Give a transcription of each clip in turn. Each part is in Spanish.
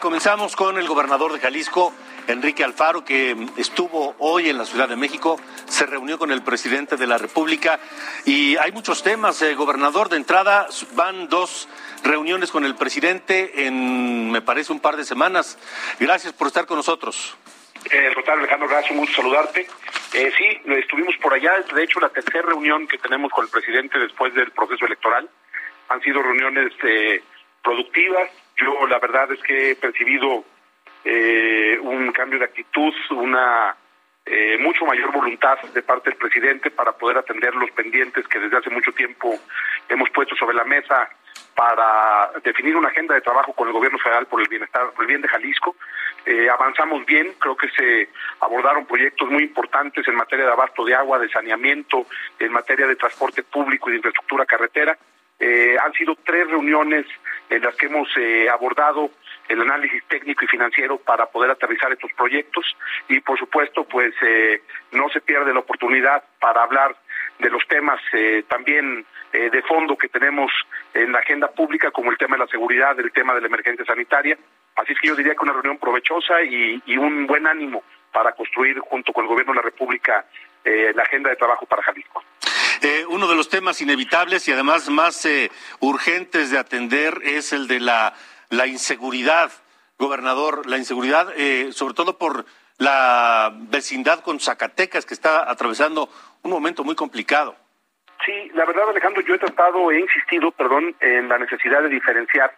Comenzamos con el gobernador de Jalisco, Enrique Alfaro, que estuvo hoy en la Ciudad de México, se reunió con el presidente de la República y hay muchos temas. Eh, gobernador, de entrada van dos reuniones con el presidente en, me parece, un par de semanas. Gracias por estar con nosotros. Eh, Alejandro, gracias, un gusto saludarte. Eh, sí, estuvimos por allá, de hecho la tercera reunión que tenemos con el presidente después del proceso electoral. Han sido reuniones eh, productivas, yo la verdad es que he percibido eh, un cambio de actitud, una eh, mucho mayor voluntad de parte del presidente para poder atender los pendientes que desde hace mucho tiempo hemos puesto sobre la mesa para definir una agenda de trabajo con el gobierno federal por el bienestar, por el bien de Jalisco. Eh, avanzamos bien, creo que se abordaron proyectos muy importantes en materia de abasto de agua, de saneamiento, en materia de transporte público y de infraestructura carretera. Eh, han sido tres reuniones en las que hemos eh, abordado el análisis técnico y financiero para poder aterrizar estos proyectos y por supuesto pues eh, no se pierde la oportunidad para hablar de los temas también de fondo que tenemos en la agenda pública como el tema de la seguridad, el tema de la emergencia sanitaria. Así es que yo diría que una reunión provechosa y, y un buen ánimo para construir junto con el gobierno de la República la agenda de trabajo para Jalisco. Eh, uno de los temas inevitables y además más eh, urgentes de atender es el de la, la inseguridad, gobernador, la inseguridad, eh, sobre todo por la vecindad con Zacatecas, que está atravesando un momento muy complicado. Sí, la verdad, Alejandro, yo he tratado, he insistido, perdón, en la necesidad de diferenciar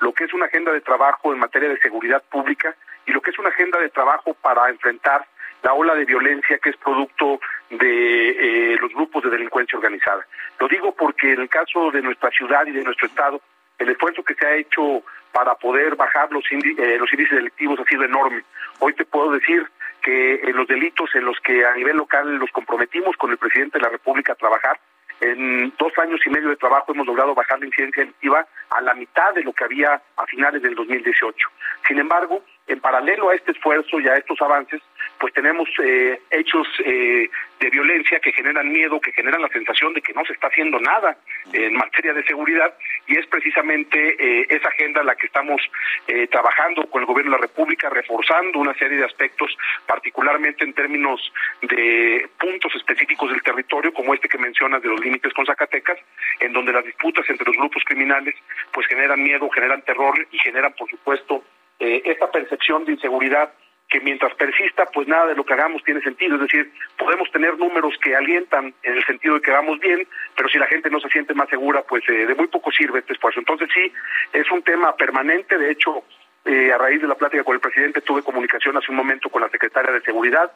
lo que es una agenda de trabajo en materia de seguridad pública y lo que es una agenda de trabajo para enfrentar la ola de violencia que es producto de eh, los grupos de delincuencia organizada. Lo digo porque en el caso de nuestra ciudad y de nuestro estado, el esfuerzo que se ha hecho para poder bajar los, eh, los índices delictivos ha sido enorme. Hoy te puedo decir que en los delitos en los que a nivel local los comprometimos con el presidente de la República a trabajar, en dos años y medio de trabajo hemos logrado bajar la incidencia delictiva a la mitad de lo que había a finales del 2018. Sin embargo, paralelo a este esfuerzo y a estos avances, pues tenemos eh, hechos eh, de violencia que generan miedo, que generan la sensación de que no se está haciendo nada en materia de seguridad y es precisamente eh, esa agenda la que estamos eh, trabajando con el gobierno de la República, reforzando una serie de aspectos, particularmente en términos de puntos específicos del territorio, como este que mencionas de los límites con Zacatecas, en donde las disputas entre los grupos criminales pues generan miedo, generan terror y generan, por supuesto, eh, esta percepción de inseguridad que mientras persista, pues nada de lo que hagamos tiene sentido. Es decir, podemos tener números que alientan en el sentido de que vamos bien, pero si la gente no se siente más segura, pues eh, de muy poco sirve este esfuerzo. Entonces sí, es un tema permanente. De hecho, eh, a raíz de la plática con el presidente, tuve comunicación hace un momento con la secretaria de Seguridad.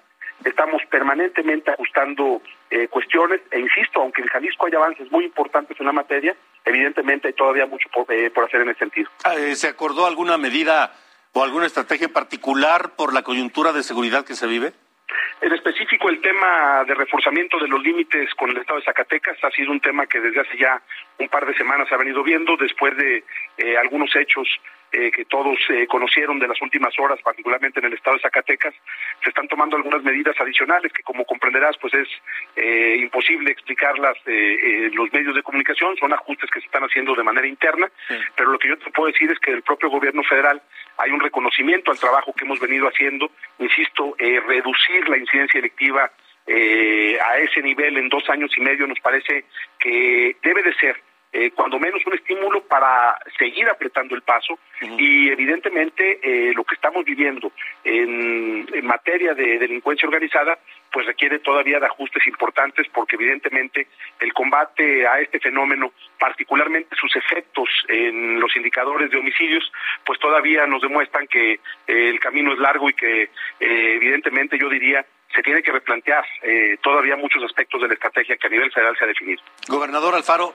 Estamos permanentemente ajustando eh, cuestiones e insisto, aunque en Jalisco hay avances muy importantes en la materia, evidentemente hay todavía mucho por, eh, por hacer en ese sentido. Ah, eh, ¿Se acordó alguna medida o alguna estrategia particular por la coyuntura de seguridad que se vive? En específico, el tema de reforzamiento de los límites con el Estado de Zacatecas ha sido un tema que desde hace ya un par de semanas se ha venido viendo después de eh, algunos hechos eh, que todos eh, conocieron de las últimas horas, particularmente en el Estado de Zacatecas. Se están tomando algunas medidas adicionales que, como comprenderás, pues es eh, imposible explicarlas eh, en los medios de comunicación. Son ajustes que se están haciendo de manera interna, pero lo que yo te puedo decir es que el propio gobierno federal hay un reconocimiento al trabajo que hemos venido haciendo, insisto, eh, reducir la incidencia electiva eh, a ese nivel en dos años y medio nos parece que debe de ser eh, cuando menos un estímulo para seguir apretando el paso y evidentemente eh, lo que estamos viviendo en, en materia de delincuencia organizada pues requiere todavía de ajustes importantes porque evidentemente el combate a este fenómeno, particularmente sus efectos en los indicadores de homicidios, pues todavía nos demuestran que eh, el camino es largo y que eh, evidentemente yo diría se tiene que replantear eh, todavía muchos aspectos de la estrategia que a nivel federal se ha definido. Gobernador Alfaro,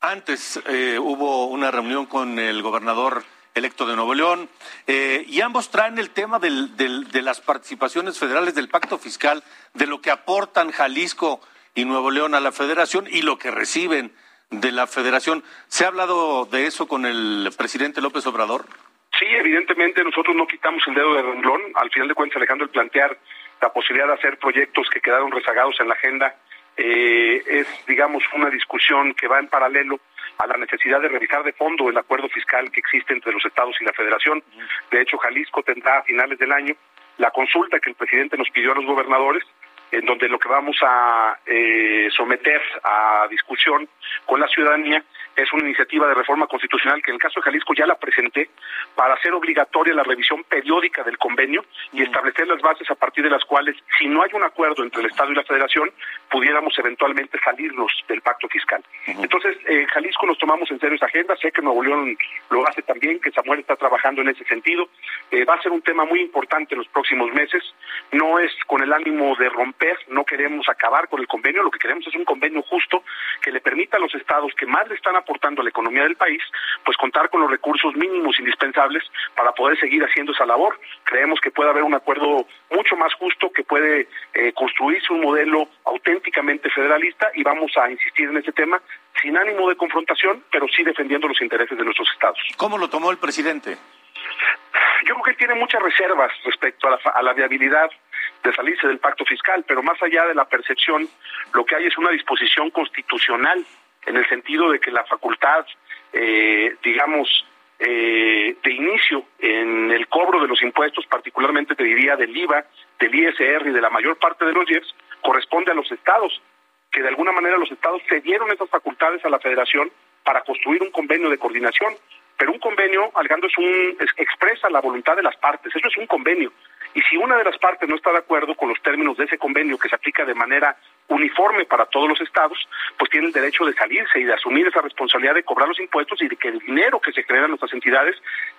Antes eh, hubo una reunión con el gobernador electo de Nuevo León, eh, y ambos traen el tema de las participaciones federales del pacto fiscal, de lo que aportan Jalisco y Nuevo León a la federación y lo que reciben de la federación. ¿Se ha hablado de eso con el presidente López Obrador? Sí, evidentemente nosotros no quitamos el dedo de renglón. Al final de cuentas, Alejandro, el plantear la posibilidad de hacer proyectos que quedaron rezagados en la agenda eh, es, digamos, una discusión que va en paralelo a la necesidad de revisar de fondo el acuerdo fiscal que existe entre los estados y la federación. De hecho, Jalisco tendrá a finales del año la consulta que el presidente nos pidió a los gobernadores, en donde lo que vamos a eh, someter a discusión con la ciudadanía es una iniciativa de reforma constitucional que en el caso de Jalisco ya la presenté para hacer obligatoria la revisión periódica del convenio y establecer las bases a partir de las cuales, si no hay un acuerdo entre el Estado y la Federación, pudiéramos eventualmente salirnos del pacto fiscal. Entonces, eh, Jalisco nos tomamos en serio esa agenda, sé que Nuevo León lo hace también, que Samuel está trabajando en ese sentido. Eh, va a ser un tema muy importante en los próximos meses. No es con el ánimo de romper, no queremos acabar con el convenio, lo que queremos es un convenio justo que le permita a los estados que más le están aportando a la economía del país, pues contar con los recursos mínimos indispensables para poder seguir haciendo esa labor. Creemos que puede haber un acuerdo mucho más justo, que puede eh, construirse un modelo auténticamente federalista y vamos a insistir en ese tema sin ánimo de confrontación, pero sí defendiendo los intereses de nuestros estados. ¿Cómo lo tomó el presidente? Yo creo que él tiene muchas reservas respecto a la, a la viabilidad de salirse del pacto fiscal, pero más allá de la percepción, lo que hay es una disposición constitucional en el sentido de que la facultad, eh, digamos, eh, de inicio en el cobro de los impuestos, particularmente te diría del IVA, del ISR y de la mayor parte de los IEPS, corresponde a los estados, que de alguna manera los estados cedieron esas facultades a la federación para construir un convenio de coordinación. Pero un convenio, Alejandro, es un, expresa la voluntad de las partes, eso es un convenio. Y si una de las partes no está de acuerdo con los términos de ese convenio que se aplica de manera uniforme para todos los estados, pues tiene el derecho de salirse y de asumir esa responsabilidad de cobrar los impuestos y de que el dinero que se crea en nuestras entidades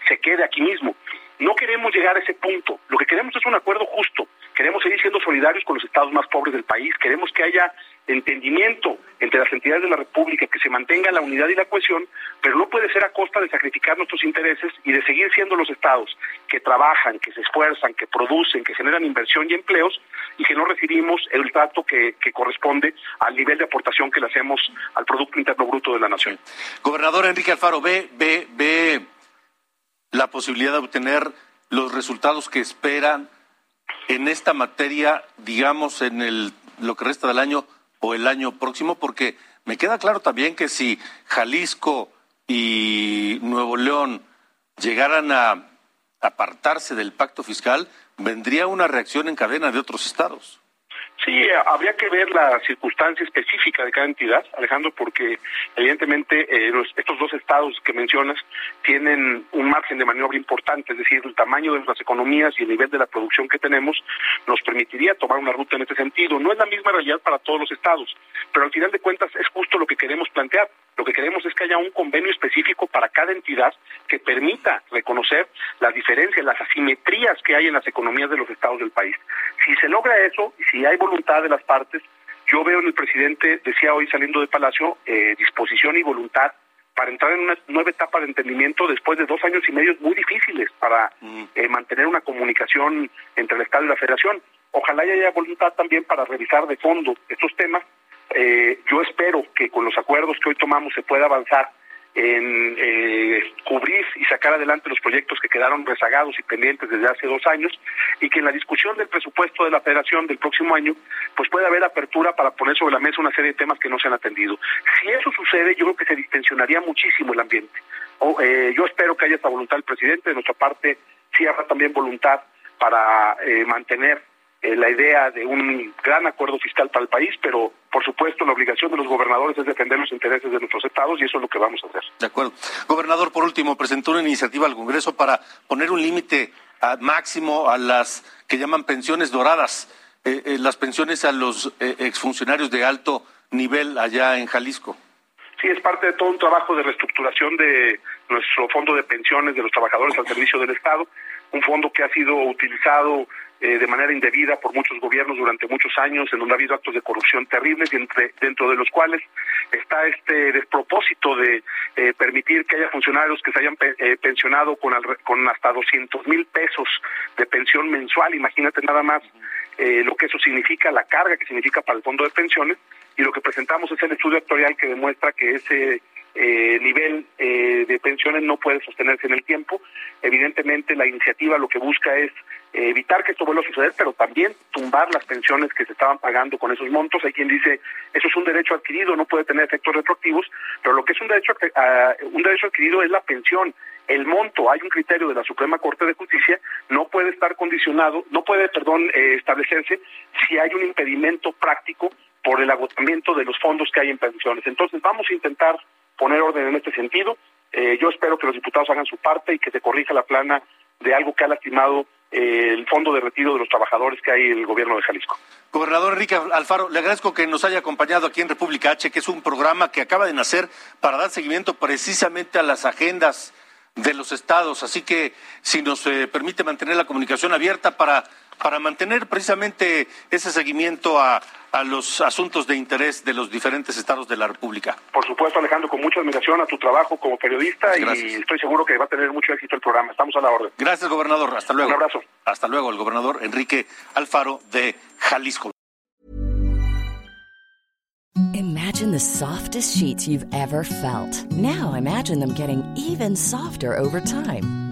se quede aquí mismo. No queremos llegar a ese punto. Lo que queremos es un acuerdo justo. Queremos seguir siendo solidarios con los estados más pobres del país. Queremos que haya entendimiento entre las entidades de la República, que se mantenga la unidad y la cohesión, pero no puede ser a costa de sacrificar nuestros intereses y de seguir siendo los estados que trabajan, que se esfuerzan, que producen, que generan inversión y empleos y que no recibimos el trato que, corresponde al nivel de aportación que le hacemos al Producto Interno Bruto de la Nación. Gobernador Enrique Alfaro, ve, ve, ve la posibilidad de obtener los resultados que esperan en esta materia, digamos, en el, lo que resta del año o el año próximo? Porque me queda claro también que si Jalisco y Nuevo León llegaran a apartarse del pacto fiscal, vendría una reacción en cadena de otros estados. Sí, habría que ver la circunstancia específica de cada entidad, Alejandro, porque evidentemente eh, estos dos estados que mencionas tienen un margen de maniobra importante, es decir, el tamaño de nuestras economías y el nivel de la producción que tenemos nos permitiría tomar una ruta en este sentido. No es la misma realidad para todos los estados, pero al final de cuentas es justo lo que queremos plantear. Lo que queremos es que haya un convenio específico para cada entidad que permita reconocer las diferencias, las asimetrías que hay en las economías de los estados del país. Si se logra eso y si hay voluntad de las partes, yo veo en el presidente, decía hoy saliendo de Palacio, eh, disposición y voluntad para entrar en una nueva etapa de entendimiento después de dos años y medio muy difíciles para mm. eh, mantener una comunicación entre el Estado y la Federación. Ojalá haya voluntad también para revisar de fondo estos temas eh, yo espero que con los acuerdos que hoy tomamos se pueda avanzar en eh, cubrir y sacar adelante los proyectos que quedaron rezagados y pendientes desde hace dos años y que en la discusión del presupuesto de la federación del próximo año pues pueda haber apertura para poner sobre la mesa una serie de temas que no se han atendido. Si eso sucede yo creo que se distensionaría muchísimo el ambiente. Eh, yo espero que haya esta voluntad del presidente, de nuestra parte sí habrá también voluntad para mantener eh, la idea de un gran acuerdo fiscal para el país, pero por supuesto la obligación de los gobernadores es defender los intereses de nuestros estados y eso es lo que vamos a hacer. De acuerdo. Gobernador, por último, presentó una iniciativa al Congreso para poner un límite máximo a las que llaman pensiones doradas, eh, eh, las pensiones a los exfuncionarios de alto nivel allá en Jalisco. Sí, es parte de todo un trabajo de reestructuración de nuestro fondo de pensiones de los trabajadores al servicio del Estado. Un fondo que ha sido utilizado eh, de manera indebida por muchos gobiernos durante muchos años, en donde ha habido actos de corrupción terribles, y entre, dentro de los cuales está este despropósito de eh, permitir que haya funcionarios que se hayan eh, pensionado con, con hasta 200 mil pesos de pensión mensual. Imagínate nada más lo que eso significa, la carga que significa para el fondo de pensiones, y lo que presentamos es el estudio actuarial que demuestra que ese eh, nivel eh, de pensiones no puede sostenerse en el tiempo. Evidentemente la iniciativa lo que busca es eh, evitar que esto vuelva a suceder, pero también tumbar las pensiones que se estaban pagando con esos montos. Hay quien dice, eso es un derecho adquirido, no puede tener efectos retroactivos, pero lo que es un derecho, un derecho adquirido es la pensión. El monto, hay un criterio de la Suprema Corte de Justicia, no puede estar condicionado, no puede, perdón, establecerse si hay un impedimento práctico por el agotamiento de los fondos que hay en pensiones. Entonces vamos a intentar poner orden en este sentido. Eh, yo espero que los diputados hagan su parte y que se corrija la plana de algo que ha lastimado eh, el fondo de retiro de los trabajadores que hay en el gobierno de Jalisco. Gobernador Enrique Alfaro, le agradezco que nos haya acompañado aquí en República H, que es un programa que acaba de nacer para dar seguimiento precisamente a las agendas de los estados. Así que si nos eh, permite mantener la comunicación abierta para, para mantener precisamente ese seguimiento a, a los asuntos de interés de los diferentes estados de la República. Por supuesto, Alejandro, con mucha admiración a tu trabajo como periodista y estoy seguro que va a tener mucho éxito el programa. Estamos a la orden. Gracias, gobernador. Hasta luego. Un abrazo. Hasta luego, el gobernador Enrique Alfaro de Jalisco. Imagine the softest sheets you've ever felt. Now imagine them getting even softer over time.